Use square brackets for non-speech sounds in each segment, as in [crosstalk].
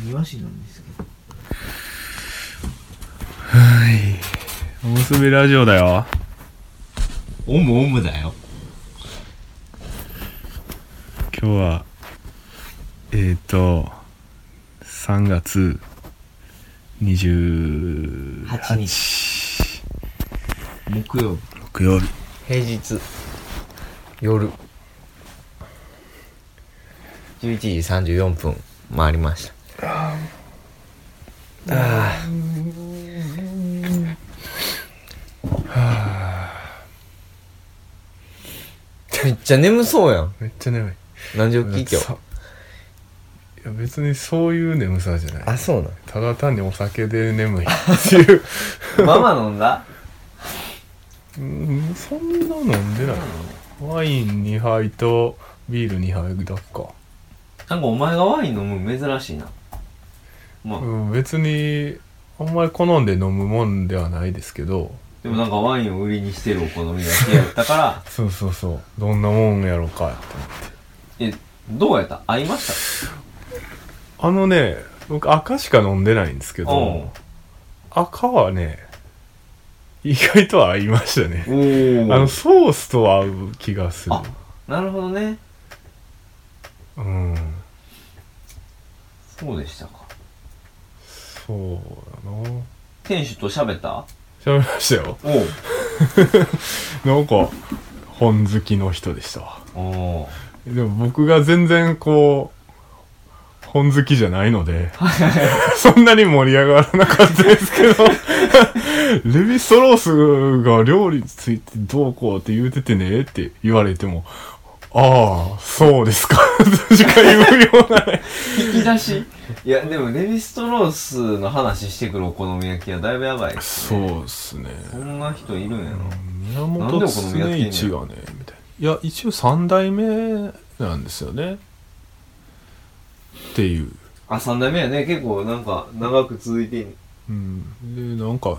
庭師なん。ですけどはい。おむすびラジオだよ。オムオムだよ。今日は、えっ、ー、と、3月28 8日。木曜日。木曜日。平日。夜。11時34分回りましたああめっちゃ眠そうやんめっちゃ眠い。何時起き今日？さいや別にそういう眠さじゃない。あそうなん？ただ単にお酒で眠いっていう。[laughs] ママ飲んだ？うんそんな飲んでないな。ワイン2杯とビール2杯だっか。なんかお前がワイン飲む珍しいなまあ、うん、別にあんまり好んで飲むもんではないですけど。でもなんかワインを売りにしてるお好み焼き屋やったから。[laughs] そうそうそう。どんなもんやろかって思って。えどうやった？合いました？あのね僕赤しか飲んでないんですけおど赤はね意外と合いましたね。おあのソースと合う気がする。あなるほどね。うん。そうでしたかそうだな。店主と喋った？喋りましたよ。おう。[laughs] なんか本好きの人でした。わでも僕が全然こう、本好きじゃないので、[laughs] そんなに盛り上がらなかったですけど、[laughs] レヴィストロースが料理についてどうこうって言うててねって言われても、ああ、そうですか、としか言うようなね。引き出し？いやでもレヴィストロースの話してくるお好み焼きはだいぶやばい。ですねそうっすね。そんな人いるんやなん本でお好み焼き常一がね、みたいな。いや、一応三代目なんですよね。っていう。あ三代目やね。結構なんか長く続いてん。うん、でなんか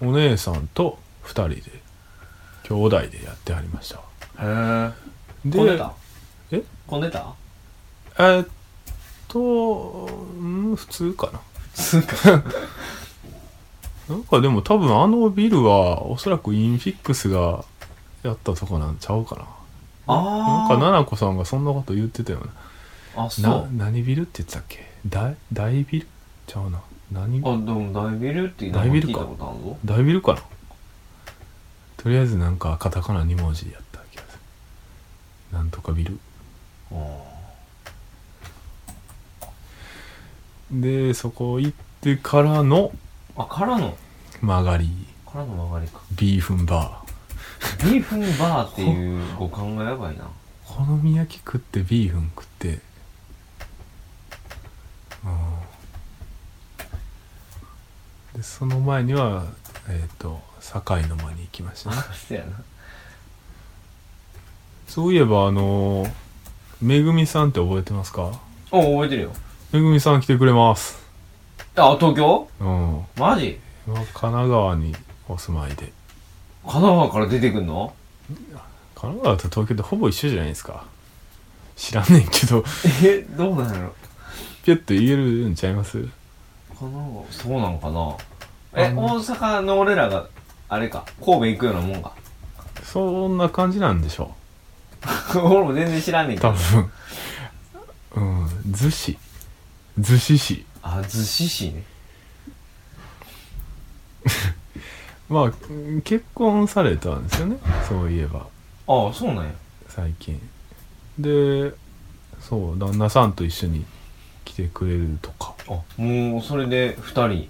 お姉さんと2人で兄弟でやってはりました。へえでこねた？え？こねた？えーっとうん普通かな。つうか。[laughs] なんかでも多分あのビルはおそらくインフィックスがやったとこなんちゃうかな。なんあか奈々子さんがそんなこと言ってたよね。ああそなう。何ビルって言ってたっけ？大大ビルちゃうな。何あでも大ビルって大ビルか。聞いたことあるぞ。大ビルかな。とりあえずなんかカタカナ2文字やった気がする。なんとかビル。あでそこ行ってからのあからの？曲がり。からの曲がりか。ビーフンバビーフンバーっていう五感がやばいな。好み焼き食ってビーフン食って。うん。でその前にはえっ、と堺の間に行きましたね。[laughs] そういえばあのめぐみさんって覚えてますか？お覚えてるよめぐみさん来てくれます。あ東京？うん。マジ？今神奈川にお住まいで。神奈川から出てくんの？神奈川と東京ってほぼ一緒じゃないですか。知らんねんけど。えどうなんやろ？ピュッと言えるんちゃいます？神奈川そうなんかな？え大阪の俺らがあれか神戸行くようなもんか。そんな感じなんでしょ [laughs] 俺も全然知らんねんうけど。多分。うん。逗子逗子市。あ逗子市ね。[laughs] まあ結婚されたんですよね。そういえば。ああそうなんや。最近。でそう旦那さんと一緒に来てくれるとか。あもうそれで2人。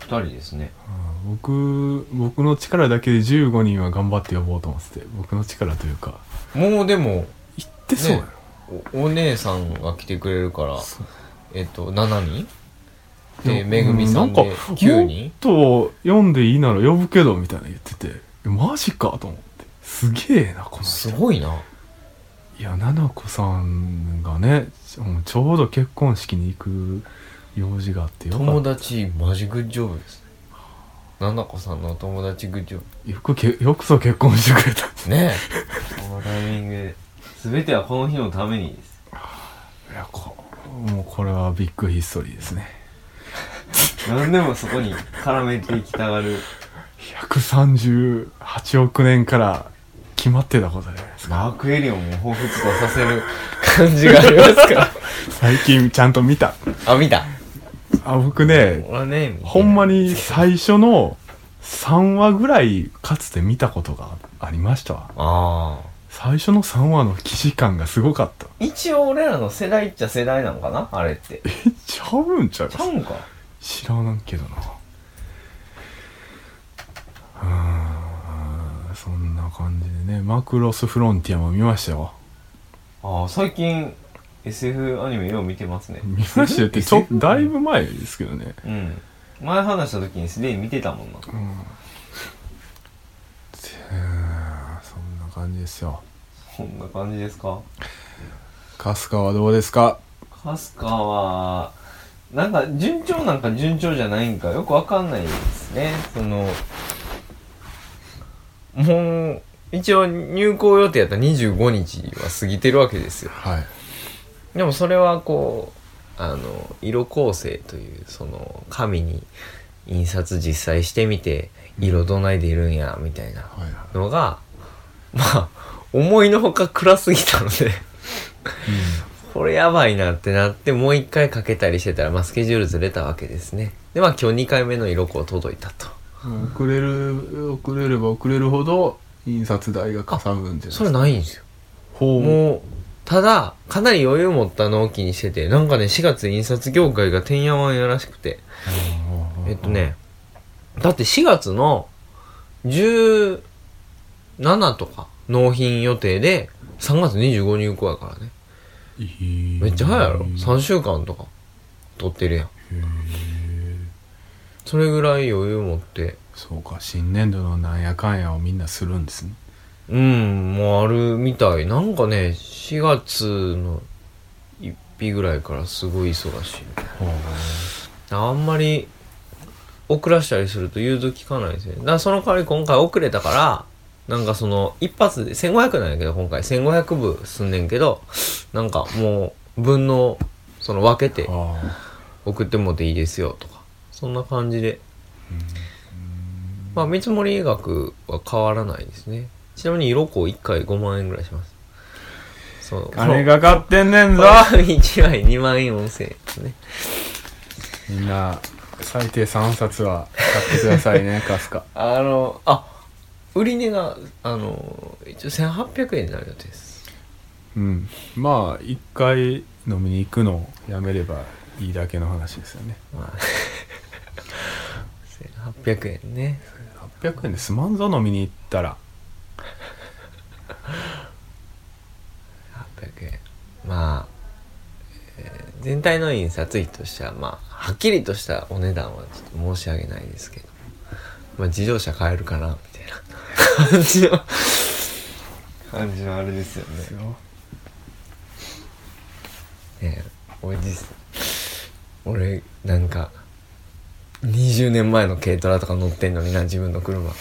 2人ですね。うん僕僕の力だけで15人は頑張って呼ぼうと思ってて僕の力というか。もうでも言ってそうやろ、おお姉さんが来てくれるからそう。えっと7人？いでやめぐみさんうでなんか9人？もっと読んでいいなら呼ぶけどみたいな言っててえマジかと思って。すげえなこの人。すごいな。いや菜々子さんがねちょちょうど結婚式に行く用事があってよかっ友達マジグッジョブですね。ななこさんのお友達グッジョブ。よくけよくぞ結婚してくれた。ねえ。このタイミングで全てはこの日のためにです。いやこもうこれはビッグヒストリーですね。何でもそこに絡めていきたがる。138億年から決まってたことじゃないですか。マークエリオンも彷彿とさせる感じがありますから。[laughs] 最近ちゃんと見た。あ見た。あ僕ねねほんまに最初の3話ぐらいかつて見たことがありましたわ。ああ最初の3話の既視感がすごかった。一応俺らの世代っちゃ世代なのかな？あれって。えちゃうんちゃうちゃうんか？知らんけどな。うーんそんな感じでね。マクロスフロンティアも見ましたよ。ああ最近 SF アニメよう見てますね。見ましたよってちょだいぶ前ですけどね。うん。前話した時にすでに見てたもんな。うん感じですよ。そんな感じですか？春日はどうですか？春日はなんか順調なんか順調じゃないんかよくわかんないですね。そのもう一応入校予定やったら25日は過ぎてるわけですよ。はい。でもそれはこうあの色構成というその紙に印刷実際してみて色どないでいるんやみたいなはいはい。のがまあ思いのほか暗すぎたので。これやばいなってなってもう一回かけたりしてたら、まあ、スケジュールずれたわけですね。でまあ今日2回目の色子届いたと。うん遅れる遅れれば遅れるほど印刷代がかさむんじゃないですそれかないんですよ。ほう。もうただかなり余裕持った納期にしててなんかね4月印刷業界がてんやわんやらしくて。えっとね、だって4月の17とか納品予定で3月25入校やからね。めっちゃ早いやろ ?3 週間とか取ってるやん。それぐらい余裕持って。そうか新年度のなんやかんやをみんなするんですねうん、もうあるみたい。なんかね、4月の1日ぐらいからすごい忙しいみたいな。あんまり遅らしたりすると融通きかないですね。だからその代わり今回遅れたから、なんかその一発で、1500なんやけど今回1500部進んねんけど、なんかもう分の、その分けてあ送ってもらっていいですよとか、そんな感じで。まあ見積もり額は変わらないですね。ちなみに色子1回5万円ぐらいします。そう。あ金がかってんねんぞ1枚2万円4000円ですね。みんな最低3冊は買ってくださいね [laughs] カスカあの、あ、売り値が、あの、一応1800円になる予定です。うんまあ一回飲みに行くのをやめればいいだけの話ですよねまあ、[laughs] 1800円ね。800円で済まんぞ飲みに行ったら800円。まあ、えー全体の印刷費としては、まあ、はっきりとしたお値段はちょっと申し上げないですけど、まあ、自動車買えるかな、みたいな。感じの、感じのあれですよね。ねえ俺実俺なんか20年前の軽トラとか乗ってんのにな自分の車。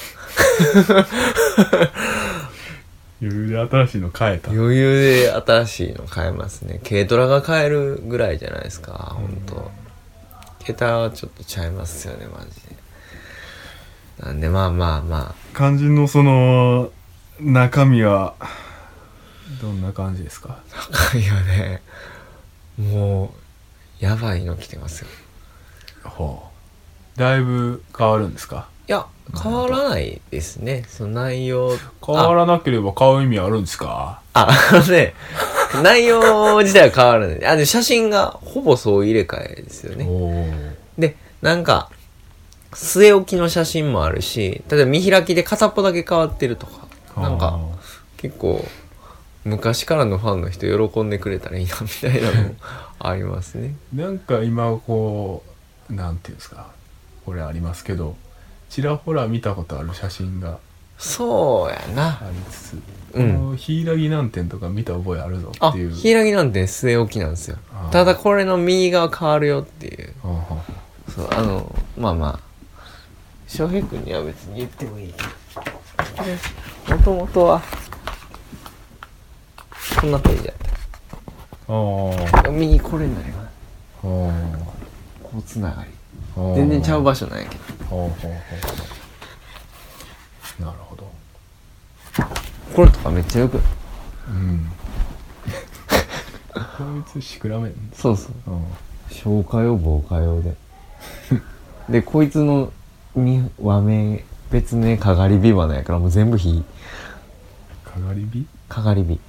余裕で新しいの買えた。余裕で新しいの買えますね。軽トラが買えるぐらいじゃないですか本当。軽トラはちょっとちゃいますよねマジでなんでまあまあま肝心のその中身はどんな感じですか？あ高いよねもうやばいの来てますよ。ほう。だいぶ変わるんですか？いや変わらないですね。その内容変わらなければ買う意味あるんですか？あ、あのね、内容自体は変わらない。あ、で、写真がほぼそう入れ替えですよおね。おで、なんか、据え置きの写真もあるし、例えば見開きで片っぽだけ変わってるとか、なんか、結構、昔からのファンの人喜んでくれたらいいな、みたいなのもありますね。[laughs] なんか今こうなんていうんですかこれありますけどちらほら見たことある写真がそうやな。ありつつ、うんこの柊南天とか見た覚えあるぞあっていう、柊なんて据え置きなんですよただこれの右側変わるよっていう。そう、あの、まあまあ、翔平君には別に言ってもいい。もともとは、こんなページやっああ。た。右これにな。ります。ほこうつながり。う全然ちゃう場所なんやけど。ほうほうほうほうなるほど。これとかめっちゃよく。うん。[laughs] こいつシクラメンそうそう。うん消化用防火用で。でこいつのに和名別名かがり火花やからもう全部火。かがり火？かがり火。うん。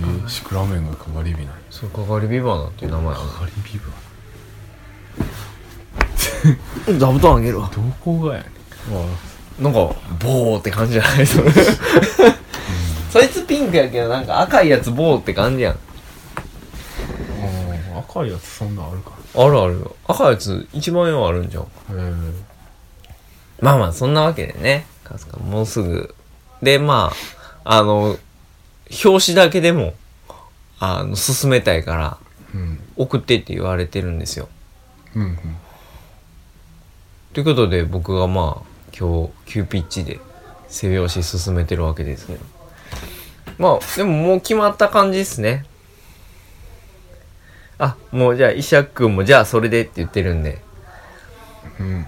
えー、シクラメンがかがり火なんや。そうかがり火花っていう名前かがり火は [laughs] 座布団あげるわ。どこがやねん。なんかボーって感じじゃない？そ [laughs] れそいつピンクやけどなんか赤いやつボーって感じやん。あ赤いやつそんなんあるかあるある赤いやつ1万円はあるんじゃん。へえ。まあまあそんなわけでね。もうすぐ。でまああの表紙だけでもあの進めたいからうん。送ってって言われてるんですよ。うんうん。ということで僕がまあ今日急ピッチで背拍子進めてるわけですけど。まあでももう決まった感じですねあもうじゃあ石垣君もじゃあそれでって言ってるんで。うん。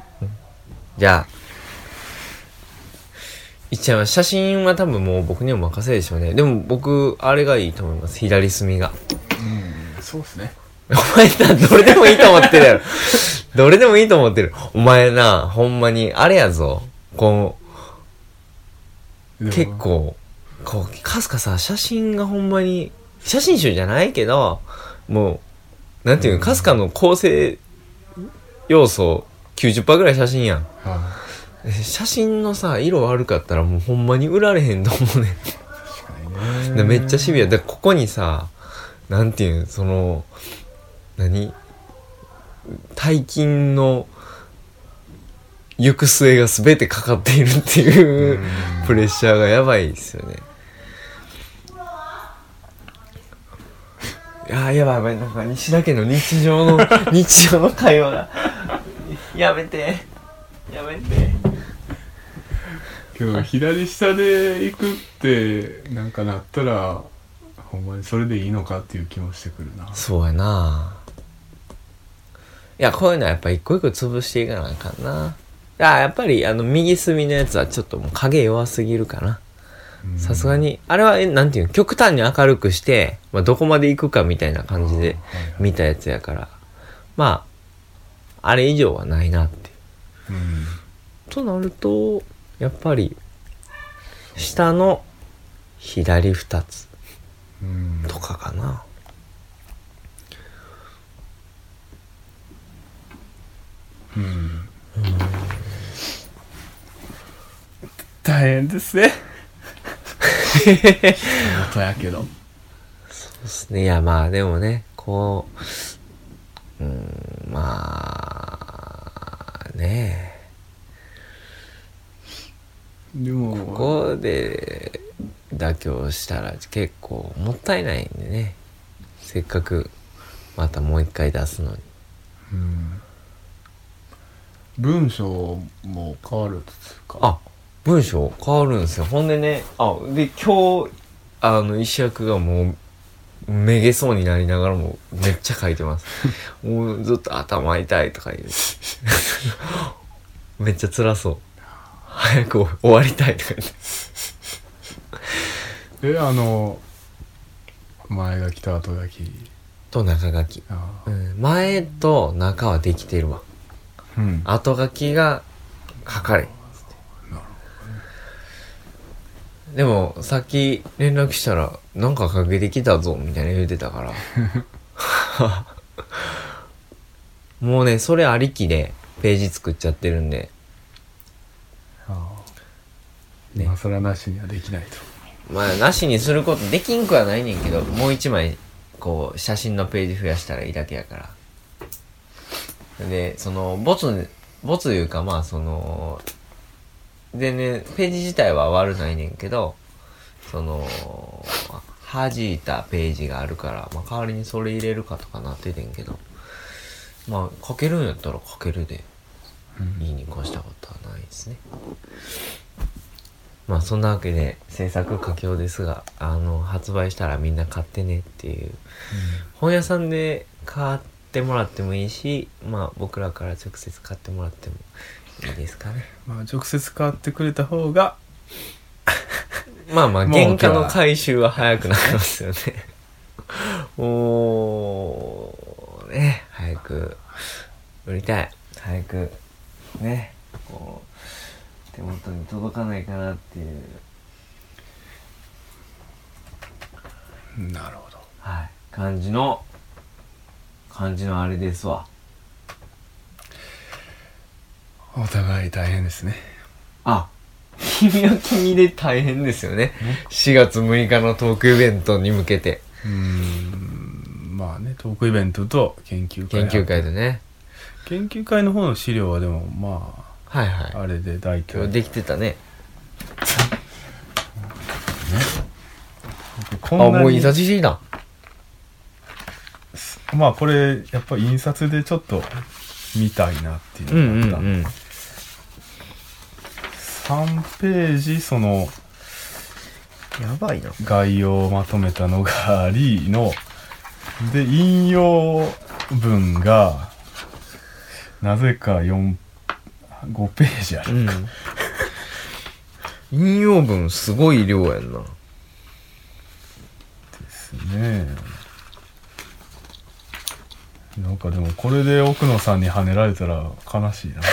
じゃあいっちゃいます写真は多分もう僕にも任せでしょうね。でも僕あれがいいと思います。左隅が。うん。そうっすね。お前な、どれでもいいと思ってるやろ。どれでもいいと思ってる。お前な、ほんまに、あれやぞ。こう、結構、こう、かすかさ、写真がほんまに、写真集じゃないけど、もう、なんていうの、かすかの構成要素90%ぐらい写真やん。は写真のさ、色悪かったらもうほんまに売られへんと思うねん。でめっちゃシビア。でここにさなんていうんその何？大金の行く末が全てかかっているっていううん。プレッシャーがやばいですよねやーやばいやばいなんか西田家の？日常の [laughs] 日常の会話が。やめて。やめて。けど左下で行くってなんかなったらほんまにそれでいいのかっていう気もしてくるな。そうやな。いやこういうのはやっぱ一個一個潰していかなあかんな。あやっぱりあの右隅のやつはちょっともう影弱すぎるかな。うんさすがにあれはえなんていうの？極端に明るくして、まあ、どこまで行くかみたいな感じで見たやつやから。まああれ以上はないなってう。ん。となるとやっぱり下の左2つうん。とかかな。うん。大変ですね仕事やけどそうですね。いや、まあ、でもね、こう、うーん、まあ、ねでもここで妥協したら結構もったいないんでね。せっかく、またもう一回出すのに。うん文章も変わるっつうかあ、文章変わるんですよ。ほんでね、あ、で、今日、あの、石役がもう、めげそうになりながらもめっちゃ書いてます。[laughs] もうずっと頭痛いとか言う。[laughs] めっちゃ辛そう。早く終わりたいとか言って。[laughs] えあの前が来た後がきと中書き。あうん、前と中はできてるわ。うん後書きが書かれ。なるでも、さっき連絡したら、なんかかけてきたぞ、みたいな言うてたから。もうね、それありきでページ作っちゃってるんで、あね今更なしにはできないとまあ、なしにすることできんくはないねんけど、もう一枚、こう、写真のページ増やしたらいいだけやから。で、その、ボツ、ボツいうか、まあ、その、でね、ページ自体は悪ないねんけど、その、弾いたページがあるから、まあ、代わりにそれ入れるかとかなっててんけど、まあ、書けるんやったら書けるで、いいに越したことはないですね。まあそんなわけで制作佳境ですがあの発売したらみんな買ってねっていう。本屋さんで買ってもらってもいいしまあ僕らから直接買ってもらってもいいですかね。まあ直接買ってくれた方が [laughs] まあまあもう原価の回収は早くなりますよね。[laughs] おーね早く売りたい。早くねこう手元に届かないかなっていう。なるほど。はい。感じの感じのあれですわお互い大変ですね。あ君は君で大変ですよね。4月6日のトークイベントに向けて。うーんまあねトークイベントと研究会研究会でね。研究会の方の資料はでもまはいはい。ああれで大体。できてたね。あこんなにもう印刷していいなまあこれやっぱ印刷でちょっと見たいなっていううんうのがあった、んうん3ページそのやばいな。概要をまとめたのがありので引用文がなぜか45ページある、うん。引用文すごい量やんな。ですね。なんかでもこれで奥野さんに跳ねられたら悲しいな [laughs]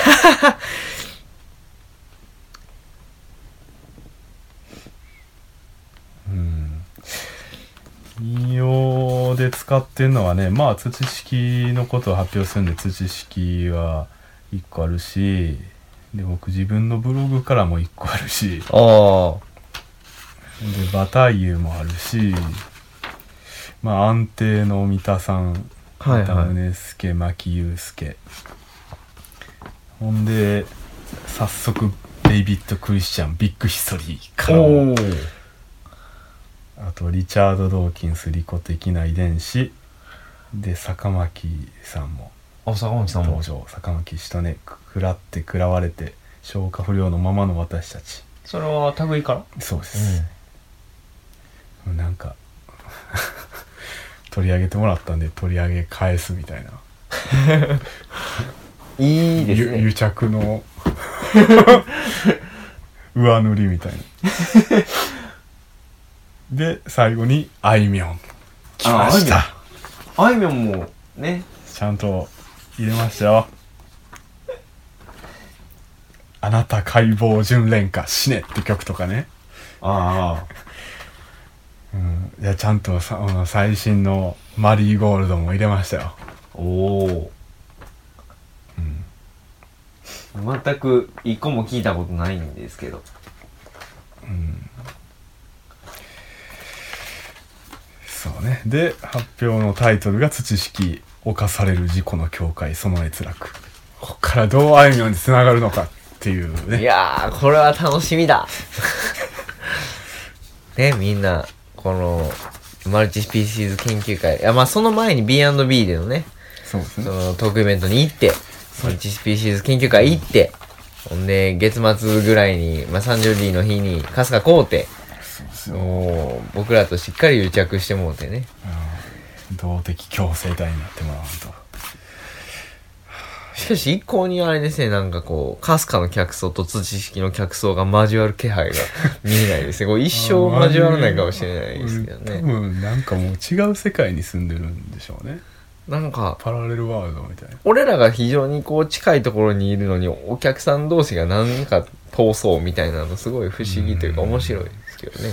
うん引用で使ってるのはねまあ土式のことを発表するんで土式は1個あるしで僕自分のブログからも1個あるし。あでバタイユもあるしまあ安定の三田さんはいはい。宗介牧祐介。ほんで早速デイビッド・クリスチャンビッグヒストリーからあとリチャード・ドーキンス利己的な遺伝子。で坂巻さんも。あ坂本さんも。登場。坂巻氏とね食らって食らわれて消化不良のままの私たち。それは類から？そうです、なんか [laughs] 取り上げてもらったんで取り上げ返すみたいな。[laughs] いいですね。ゆ癒着の [laughs] 上塗りみたいなで最後にあいみょん。来ました。あいみょんもね。ちゃんと入れましたよ。あなた解剖純恋歌死ねって曲とかね。あうん、いやちゃんとさあの最新のマリーゴールドも入れましたよ、あおおうん。全く一個も聞いたことないんですけど。うん、ね。で発表のタイトルが「土式犯される事故の境界その閲楽」こっからどうあいみょんにつながるのかっていういねやーこれは楽しみだ。[laughs] ねみんなこのマルチスピーシーズ研究会いやまあその前に B&B でのねそうですそのトークイベントに行ってマルチスピーシーズ研究会行ってほんで月末ぐらいに、まあ、30日の日に春日買うてですよ。もう僕らとしっかり癒着してもうてね。うん。動的共生体になってもらわんと。しかし一向にあれですねなんかこう春日の客層と土式の客層が交わる気配が見えないですね。[laughs] こう一生交わらないかもしれないですけど多ね分なんかもう違う世界に住んでるんでしょうね。なんかパラレルワールドみたいな。俺らが非常にこう近いところにいるのにお客さん同士が何か闘争みたいなのすごい不思議というか面白いですけどね。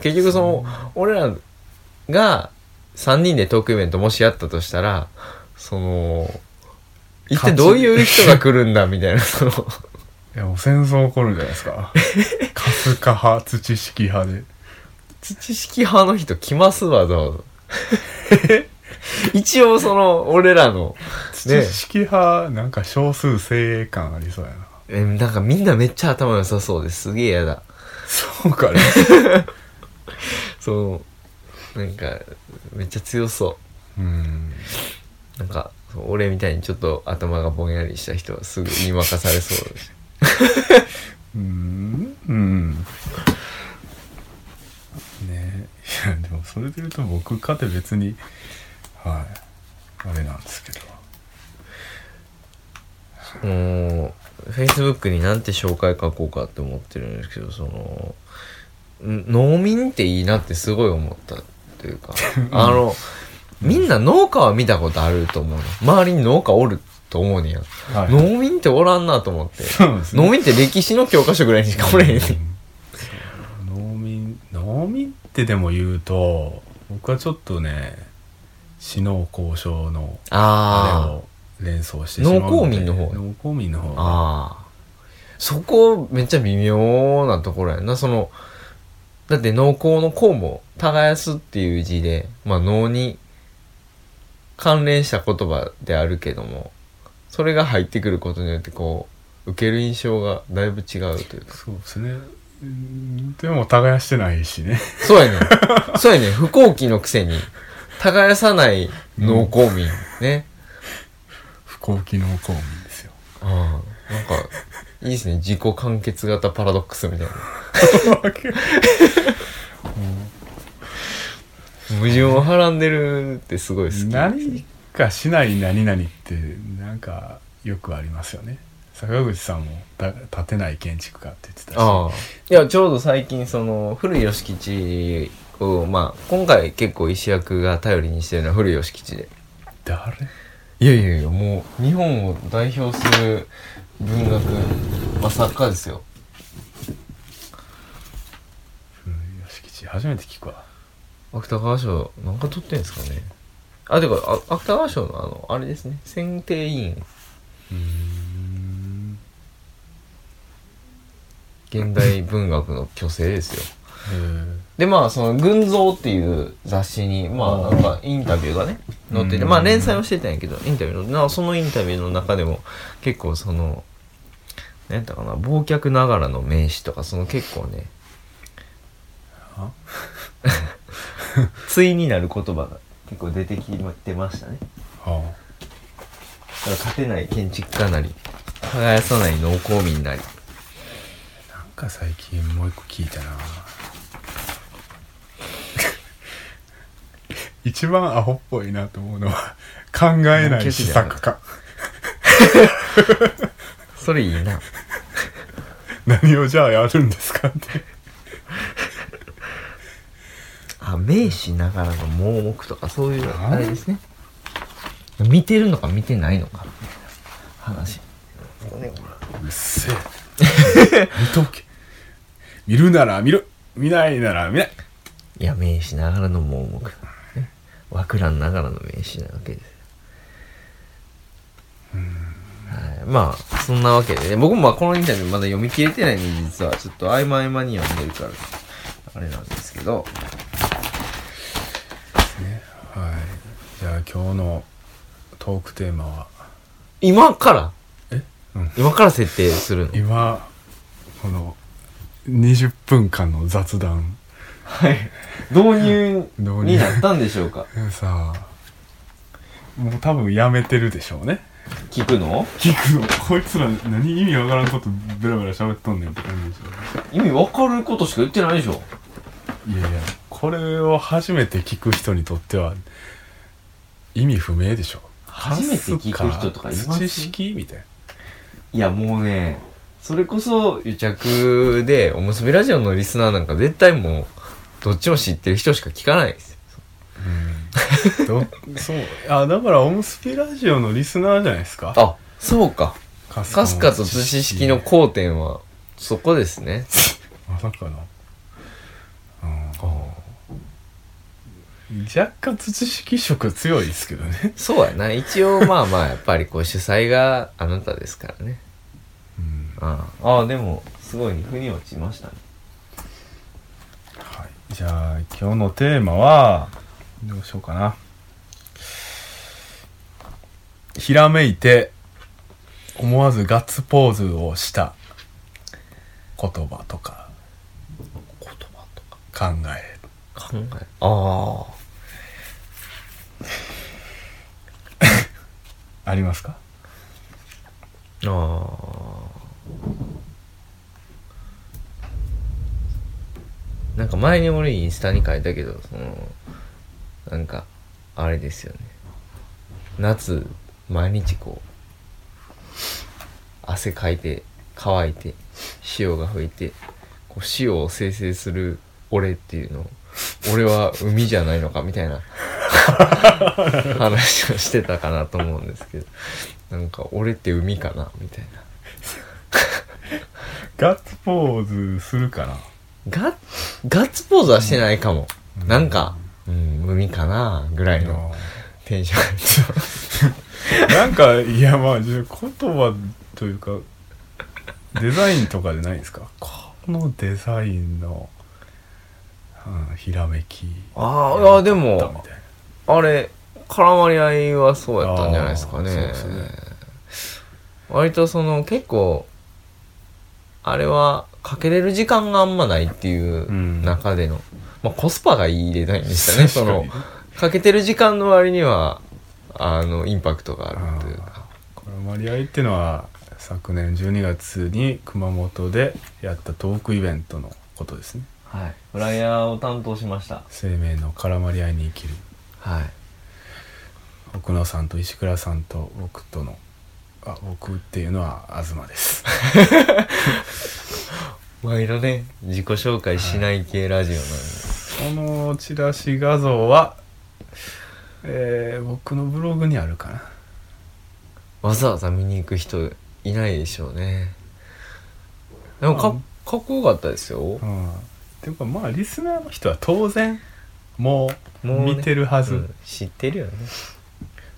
結局その俺らが3人でトークイベントもしやったとしたらその一体どういう人が来るんだみたいなその。いやもう戦争起こるんじゃないですか。[laughs] 春日派土式派で。土式派の人来ますわざわざ一応その俺らの土式派なんか少数精鋭感ありそうやなえなんかみんなめっちゃ頭良さそうですすげえ嫌だ。そうかね。[laughs] そうなんかめっちゃ強そう。うん。なんか俺みたいにちょっと頭がぼんやりした人はすぐ言い負かされそうですうん。うん。ね。いやでもそれで言うと僕かて別にはい。あれなんですけど。もう、Facebook になんて紹介書こうかって思ってるんですけど、その、ん農民っていいなってすごい思ったっていうか、[laughs] あの、みんな農家は見たことあると思うの。周りに農家おると思うねや。はい農民っておらんなと思って。ね農民って歴史の教科書ぐらいにしかおれへんねん。農民農民ってでも言うと僕はちょっとね死農交渉のあれあを連想してしまう農耕民の方農耕民の方あ。ああ。そこめっちゃ微妙なところやな。その、だって農耕の耕も耕すっていう字で、まあ農に関連した言葉であるけども、それが入ってくることによってこう、受ける印象がだいぶ違うというか。そうですねうんでも耕してないしねそうやねん。そうやねん。不幸期のくせに、耕さない農耕民。ね。不幸期農耕民ですよああ。なんか、いいですね。自己完結型パラドックスみたいな。矛盾をはらんでるってすごい好き。何かしない何々ってなんかよくありますよね坂口さんもた建てない建築家って言ってたしああ。いや、ちょうど最近その、古い吉吉を、まあ、今回結構石役が頼りにしてるのは古い吉吉で。誰？いやいやいや、もう、日本を代表する文学、まあ、作家ですよ。うん吉吉初めて聞くわ芥川賞、なんか取ってんですかね。あ、てか、あ芥川賞のあの、あれですね、選定委員、うん現代文学の巨星ですよ。へで、まあ、その、群像っていう雑誌に、まあ、なんか、インタビューがね、載ってて、まあ、連載をしてたんやけど、インタビューの、なそのインタビューの中でも、結構その、何やったかな、忘却ながらの名詞とか、その結構ね、あ [laughs] 対になる言葉が結構出てきてましたね。はだから勝てない建築家なり、耕さない農耕民なり。あなんか最近もう一個聞いたな一番アホっぽいなと思うのは考えない試作家それいいな。[laughs] 何をじゃあやるんですかってあ、名詞ながらの盲目とかそういう、あれですね。見てるのか見てないのか、みたいな話。うっせえ [laughs] 見とけ見るなら見る見ないなら見ないいや、名詞ながらの盲目。ね。わからんながらの名詞なわけで。す。はい、まあ、そんなわけでね、僕もまあこのインタビューまだ読み切れてないんで、実はちょっと合間合間に読んでるから、あれなんですけど、はい。じゃあ今日のトークテーマは？今から？え？うん。今から設定するの？今この20分間の雑談はい。導入になったんでしょうか？[laughs] さあ。もう多分やめてるでしょうね。聞くの？聞くの。こいつら何意味わからんことベラベラ喋っとんねんって感じでしょ意味わかることしか言ってないでしょ。いやいやこれを初めて聞く人にとっては意味不明でしょ。初めて聞く人とかいます？土式みたいな。いやもうねそれこそ癒着でおむすびラジオのリスナーなんか絶対もうどっちも知ってる人しか聞かないです。ようん。どそう。あだからおむすびラジオのリスナーじゃないですか？あそうか。かかすかと土式の交点はそこですね。[laughs] まさかの、うん、若干土式色強いですけどね、そうやな。一応まあまあやっぱりこう主催があなたですからね。うん。あああでもすごい腑に落ちましたね。はい、じゃあ今日のテーマはどうしようかな。ひらめいて思わずガッツポーズをした言葉とか言葉とか考え考えあ [laughs] ありますか？ああなんか前に俺インスタに書いたけどそのなんかあれですよね。夏毎日こう汗かいて乾いて潮が吹いてこう潮を生成する俺っていうのを俺は海じゃないのかみたいな [laughs] 話をしてたかなと思うんですけどなんか俺って海かなみたいな。ガッツポーズするかな？ガッガッツポーズはしてないかも、なんか、うん、海かなぐらいのテンション。なんかいやまあ言葉というかデザインとかでないですか？[laughs] このデザインの、うん、ひらめきあーあーでもあれ絡まり合いはそうやったんじゃないですかね。ね。割とその結構あれはかけれる時間があんまないっていううん。中での、まあ、コスパがいいデザインでしたね。[laughs] その確かけてる時間の割にはあのインパクトがあるというか。絡まり合いっていうのは昨年12月に熊本でやったトークイベントのことですね。はい。フライヤーを担当しました。生命の絡まり合いに生きる。はい。奥野さんと石倉さんと僕とのあ僕っていうのは東です [laughs] 毎度ね自己紹介しない系ラジオなんで、そのチラシ画像は、えー僕のブログにあるかな。わざわざ見に行く人いないでしょうね。でもかうん。かっこよかったですよ。うん。ていうかまあリスナーの人は当然もうもうね。見てるはず、うん。知ってるよね。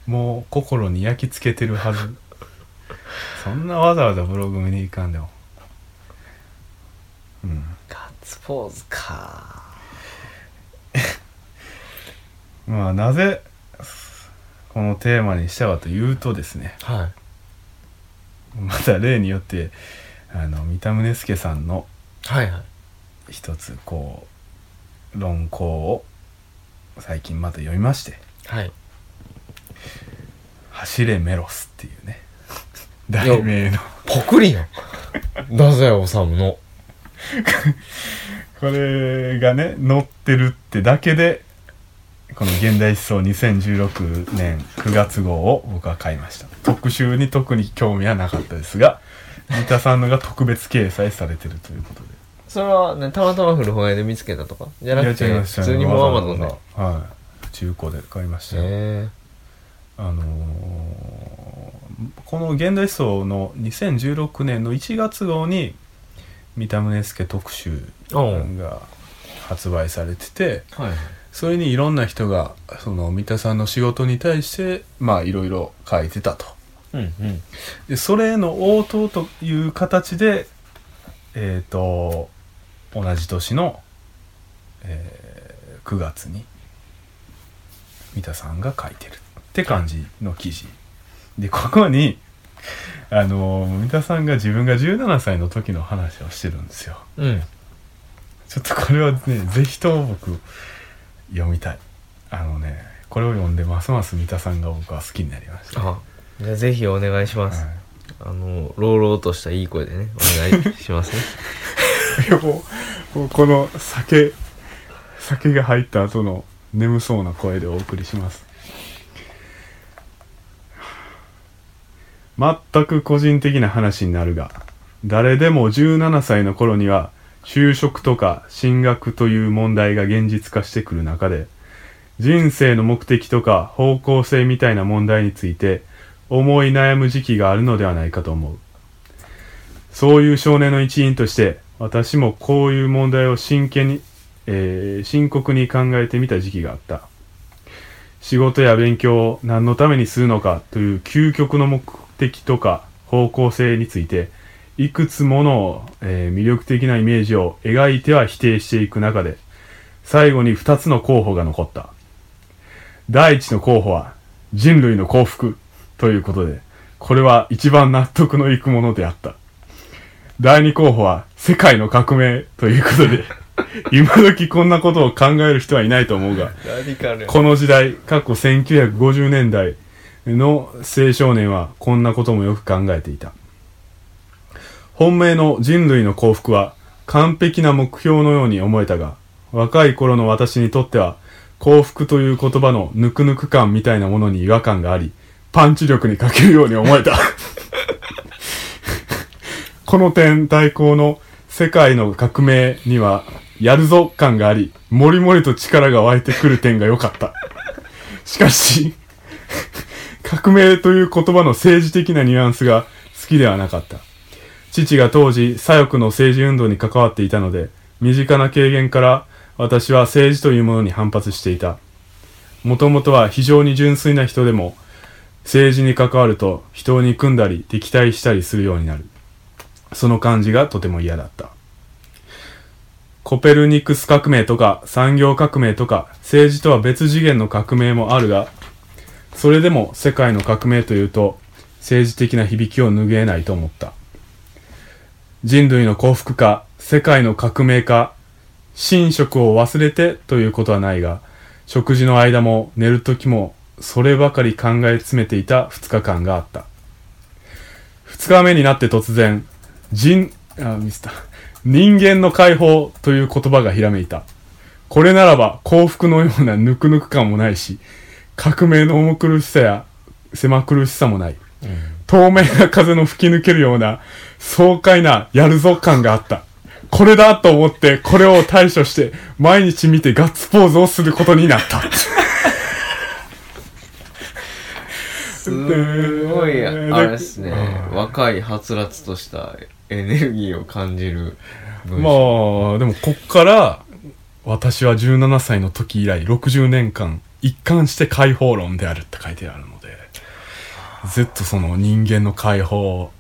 もう心に焼き付けてるはず。[laughs] そんなわざわざブログ見に行かんでもうん。ガッツポーズか。[laughs] まあなぜこのテーマにしたかというとですね。はい。また例によってあの三田宗介さんの一つこう論考を最近また読みまして。はい「走れメロス」っていうね。題名の。パクリやん太宰治の [laughs] これがね載ってるってだけでこの「現代思想2016年9月号」を僕は買いました。特集に特に興味はなかったですが三田さんのが特別掲載されてるということで。それはねたまたま古本屋で見つけたとか？じゃなくて普通にもうアマゾンで？はい。中古で買いました。よ、へあのーこの現代思想の2016年の1月号に三田宗介特集が発売されててはいそれにいろんな人がその三田さんの仕事に対してまあいろいろ書いてたと。うんうん。でそれの応答という形でえっ、と同じ年の、えー9月に三田さんが書いてるって感じの記事。でここに [laughs] あの三田さんが自分が17歳の時の話をしてるんですよ。うん。ちょっとこれはねぜひとも僕読みたい。あのねこれを読んでますます三田さんが僕は好きになりました、あじゃあぜひお願いします、はい。あの朗々としたいい声でねお願いしますね。[laughs] いやもうもうこの酒酒が入った後の眠そうな声でお送りします全く個人的な話になるが誰でも17歳の頃には就職とか進学という問題が現実化してくる中で人生の目的とか方向性みたいな問題について思い悩む時期があるのではないかと思うそういう少年の一員として、私もこういう問題を真剣に、えー深刻に考えてみた時期があった。仕事や勉強を何のためにするのかという究極の目的とか方向性について、いくつもの、えー魅力的なイメージを描いては否定していく中で、最後に二つの候補が残った。第一の候補は人類の幸福ということで、これは一番納得のいくものであった。第二候補は世界の革命ということで、[laughs] 今時こんなことを考える人はいないと思うが、この時代、過去1950年代の青少年はこんなこともよく考えていた。本命の人類の幸福は完璧な目標のように思えたが、若い頃の私にとっては幸福という言葉のぬくぬく感みたいなものに違和感があり、パンチ力に欠けるように思えた。[laughs] この点対抗の世界の革命にはやるぞ感があり、もりもりと力が湧いてくる点が良かった。しかし、革命という言葉の政治的なニュアンスが好きではなかった。父が当時、左翼の政治運動に関わっていたので、身近な経験から私は政治というものに反発していた。もともとは非常に純粋な人でも、政治に関わると人を憎んだり敵対したりするようになる。その感じがとても嫌だった。コペルニクス革命とか産業革命とか政治とは別次元の革命もあるが、それでも世界の革命というと政治的な響きを拭えないと思った。人類の幸福か、世界の革命か、寝食を忘れてということはないが、食事の間も寝る時もそればかり考え詰めていた2日間があった。2日目になって突然、人、あ、ミスった。人間の解放という言葉がひらめいた。これならば幸福のようなぬくぬく感もないし、革命の重苦しさや狭苦しさもない。透明な風の吹き抜けるような爽快なやるぞ感があった。これだと思ってこれを対処して毎日見てガッツポーズをすることになった。すごい、あれですね。若いはつらつとしたエネルギーを感じる。まあ、でもこっから、私は17歳の時以来60年間一貫して解放論であるって書いてあるので、ずっとその人間の解放を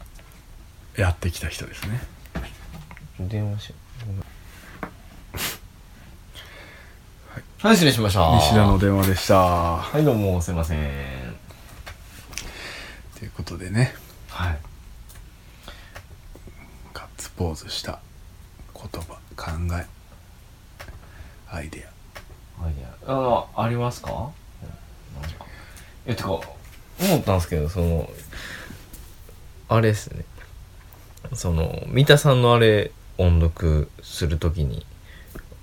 やってきた人ですね。電話しようごめんはい、失礼しました。西田の電話でした。はい、どうも、すいません。ということでね、はい。ガッツポーズした言葉、考え、アイデアイデア。あの、ありますか？うんなんか。え、てか、思ったんですけど、その、あれですね。その、三田さんのあれ、音読するときに、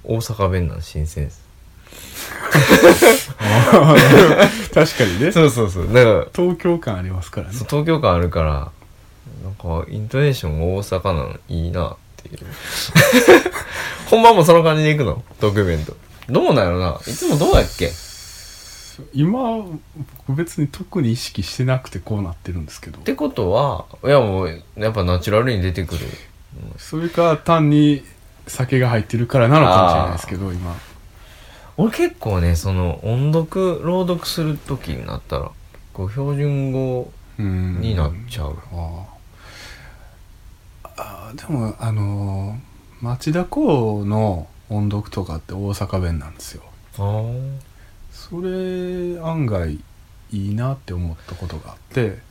大阪弁なん新鮮です。ア。確かにね、そうそうそう。だから、東京感ありますからねそう。東京感あるから、なんか、イントネーションが大阪なのいいなっていう。[laughs] 本番もその感じで行くの？トークイベント。どうなんやろないつもどうやっけ？今、僕別に特に意識してなくてこうなってるんですけどっ。てことは、いやもう、やっぱナチュラルに出てくる。それか単に酒が入ってるからなのかもしれないですけど今俺結構ね、その、音読、朗読する時になったら、こう、標準語うんになっちゃう。ああでもあのー町田港の音読とかって大阪弁なんですよそれ案外いいなって思ったことがあって。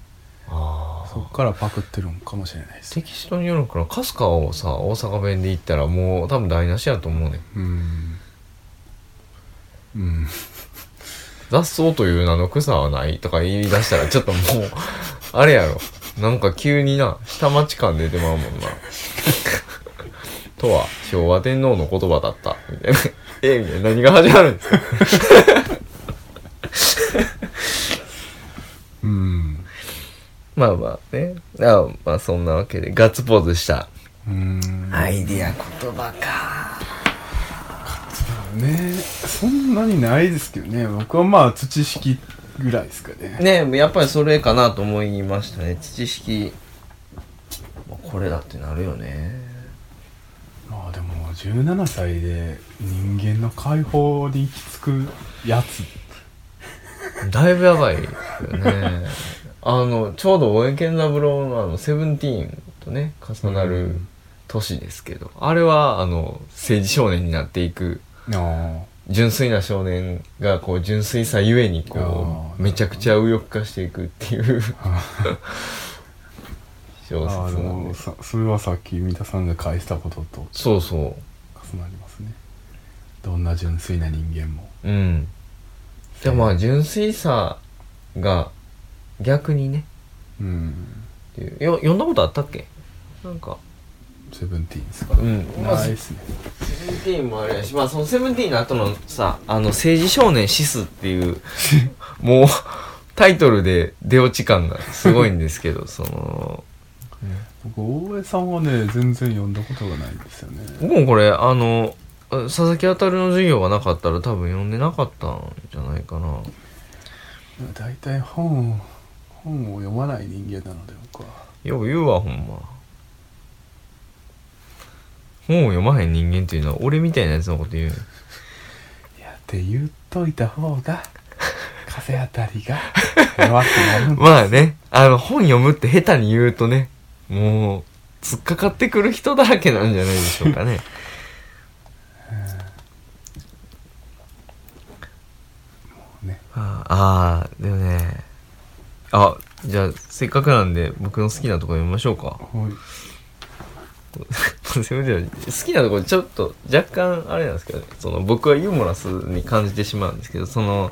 そっからパクってるんかもしれないですテキストによるから、春日をさ、大阪弁で言ったらもう多分台無しやと思うねん。うんうん雑草という名の草はないとか言い出したらちょっともう、あれやろ。なんか急にな、下町感出てまうもんな。[laughs] とは、昭和天皇の言葉だった。みたいな。えみたいな。何が始まるんですか？[laughs] うんまあまあね。あまあそんなわけで、ガッツポーズした。うんアイディア言葉か。ねそんなにないですけどね僕はまあ土式ぐらいですかねねやっぱりそれかなと思いましたね。知識。まあこれだってなるよね。まあでも17歳で人間の解放に行き着くやつ。だいぶやばいよね。[laughs] あの、ちょうど大江健三郎のあの、セブンティーンとね、重なるうん。年ですけど、あれは、あの、政治少年になっていく、あ純粋な少年が、こう、純粋さゆえに、こう、めちゃくちゃ右翼化していくっていう小説なんで。それはさっき三田さんが返したことと。そうそ重なりますねどんな純粋な人間もう。うん。でもまあ、純粋さが、逆にね、うん。よ、読んだことあったっけ？なんか、セブンティーンですかうん。ないっすねセブンティーンもあれやし、まあそのセブンティーンの後のさ、あの、政治少年シスっていう、[laughs] もう、タイトルで出落ち感がすごいんですけどその僕大江さんはね全然読んだことがないんですよね。僕もこれあの佐々木あたるの授業がなかったら多分読んでなかったんじゃないかな。大体本本を読まない人間なので僕は。よう言うわほんま。本を読まへん人間っていうのは俺みたいなやつのこと言ういやって言っといた方が風当たりが弱くなるんです。[laughs] まあねあの本読むって下手に言うとねもう突っかかってくる人だらけなんじゃないでしょうかね。ね。ああーでもね。あじゃあせっかくなんで僕の好きなところ読みましょうか。はい。[laughs] 好きなところちょっと若干あれなんですけどその僕はユーモラスに感じてしまうんですけどその